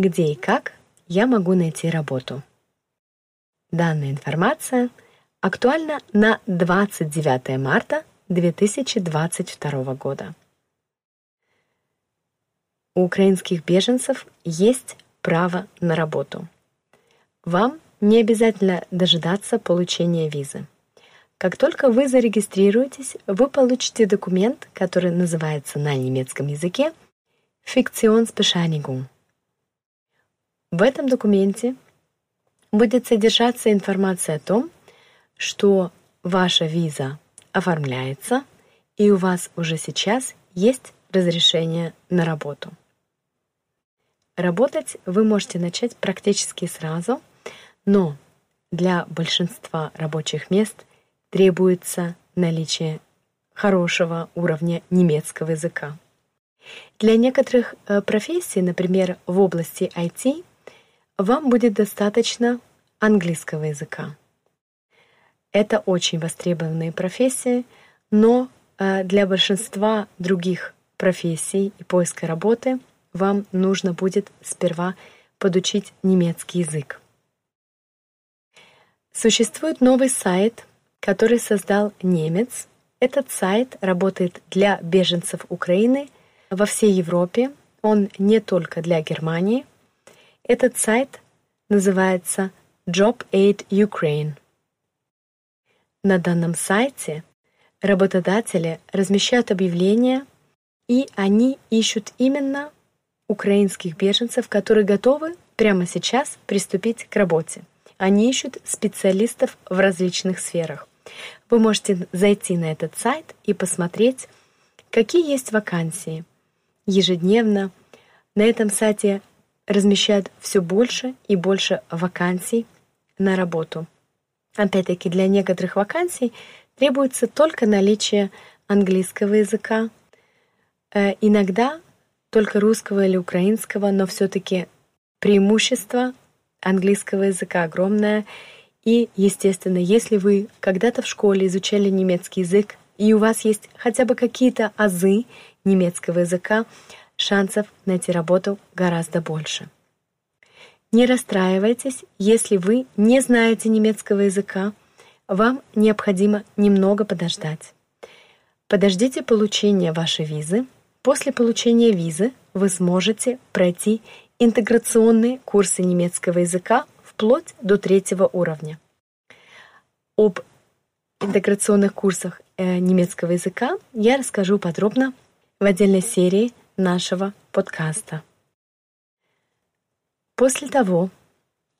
где и как я могу найти работу. Данная информация актуальна на 29 марта 2022 года. У украинских беженцев есть право на работу. Вам не обязательно дожидаться получения визы. Как только вы зарегистрируетесь, вы получите документ, который называется на немецком языке Fiktionsbescheinigung. В этом документе будет содержаться информация о том, что ваша виза оформляется, и у вас уже сейчас есть разрешение на работу. Работать вы можете начать практически сразу, но для большинства рабочих мест требуется наличие хорошего уровня немецкого языка. Для некоторых э, профессий, например, в области IT, вам будет достаточно английского языка. Это очень востребованные профессии, но э, для большинства других профессий и поиска работы вам нужно будет сперва подучить немецкий язык. Существует новый сайт, который создал немец. Этот сайт работает для беженцев Украины во всей Европе. Он не только для Германии. Этот сайт называется Job Aid Ukraine. На данном сайте работодатели размещают объявления, и они ищут именно украинских беженцев, которые готовы прямо сейчас приступить к работе. Они ищут специалистов в различных сферах. Вы можете зайти на этот сайт и посмотреть, какие есть вакансии. Ежедневно на этом сайте размещают все больше и больше вакансий на работу. Опять-таки, для некоторых вакансий требуется только наличие английского языка, э, иногда только русского или украинского, но все-таки преимущество английского языка огромное. И, естественно, если вы когда-то в школе изучали немецкий язык, и у вас есть хотя бы какие-то азы немецкого языка, шансов найти работу гораздо больше. Не расстраивайтесь, если вы не знаете немецкого языка, вам необходимо немного подождать. Подождите получения вашей визы. После получения визы вы сможете пройти интеграционные курсы немецкого языка вплоть до третьего уровня. Об интеграционных курсах э, немецкого языка я расскажу подробно в отдельной серии нашего подкаста. После того,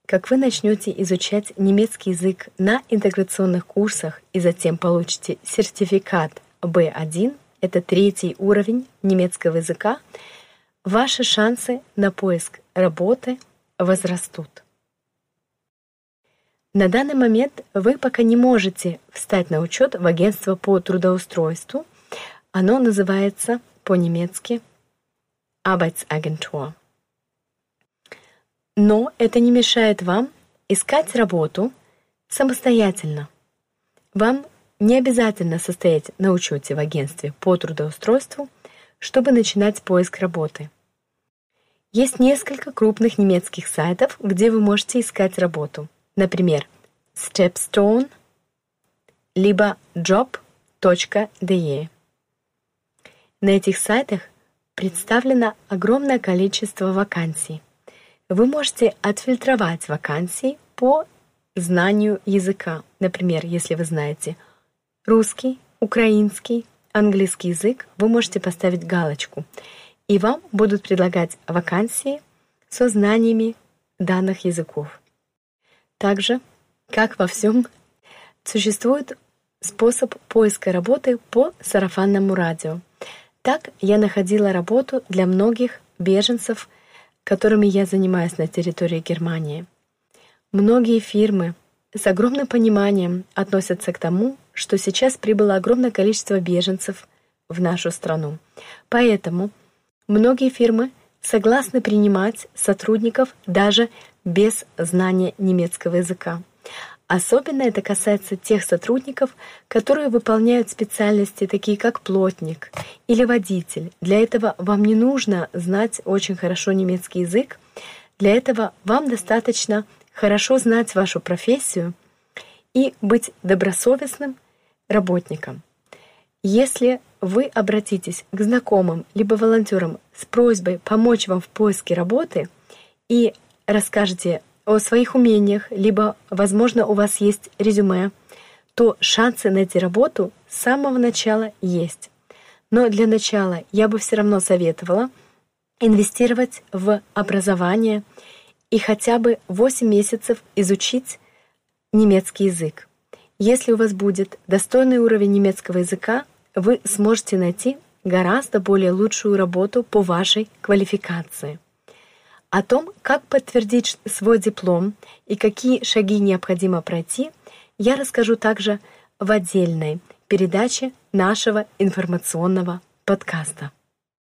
как вы начнете изучать немецкий язык на интеграционных курсах и затем получите сертификат B1, это третий уровень немецкого языка, ваши шансы на поиск работы возрастут. На данный момент вы пока не можете встать на учет в агентство по трудоустройству. Оно называется по-немецки Arbeitsagentur. Но это не мешает вам искать работу самостоятельно. Вам не обязательно состоять на учете в агентстве по трудоустройству, чтобы начинать поиск работы. Есть несколько крупных немецких сайтов, где вы можете искать работу. Например, Stepstone, либо job.de. На этих сайтах представлено огромное количество вакансий вы можете отфильтровать вакансии по знанию языка. Например, если вы знаете русский, украинский, английский язык, вы можете поставить галочку, и вам будут предлагать вакансии со знаниями данных языков. Также, как во всем, существует способ поиска работы по сарафанному радио. Так я находила работу для многих беженцев – которыми я занимаюсь на территории Германии. Многие фирмы с огромным пониманием относятся к тому, что сейчас прибыло огромное количество беженцев в нашу страну. Поэтому многие фирмы согласны принимать сотрудников даже без знания немецкого языка. Особенно это касается тех сотрудников, которые выполняют специальности, такие как плотник или водитель. Для этого вам не нужно знать очень хорошо немецкий язык. Для этого вам достаточно хорошо знать вашу профессию и быть добросовестным работником. Если вы обратитесь к знакомым либо волонтерам с просьбой помочь вам в поиске работы и расскажете о своих умениях, либо, возможно, у вас есть резюме, то шансы найти работу с самого начала есть. Но для начала я бы все равно советовала инвестировать в образование и хотя бы 8 месяцев изучить немецкий язык. Если у вас будет достойный уровень немецкого языка, вы сможете найти гораздо более лучшую работу по вашей квалификации. О том, как подтвердить свой диплом и какие шаги необходимо пройти, я расскажу также в отдельной передаче нашего информационного подкаста.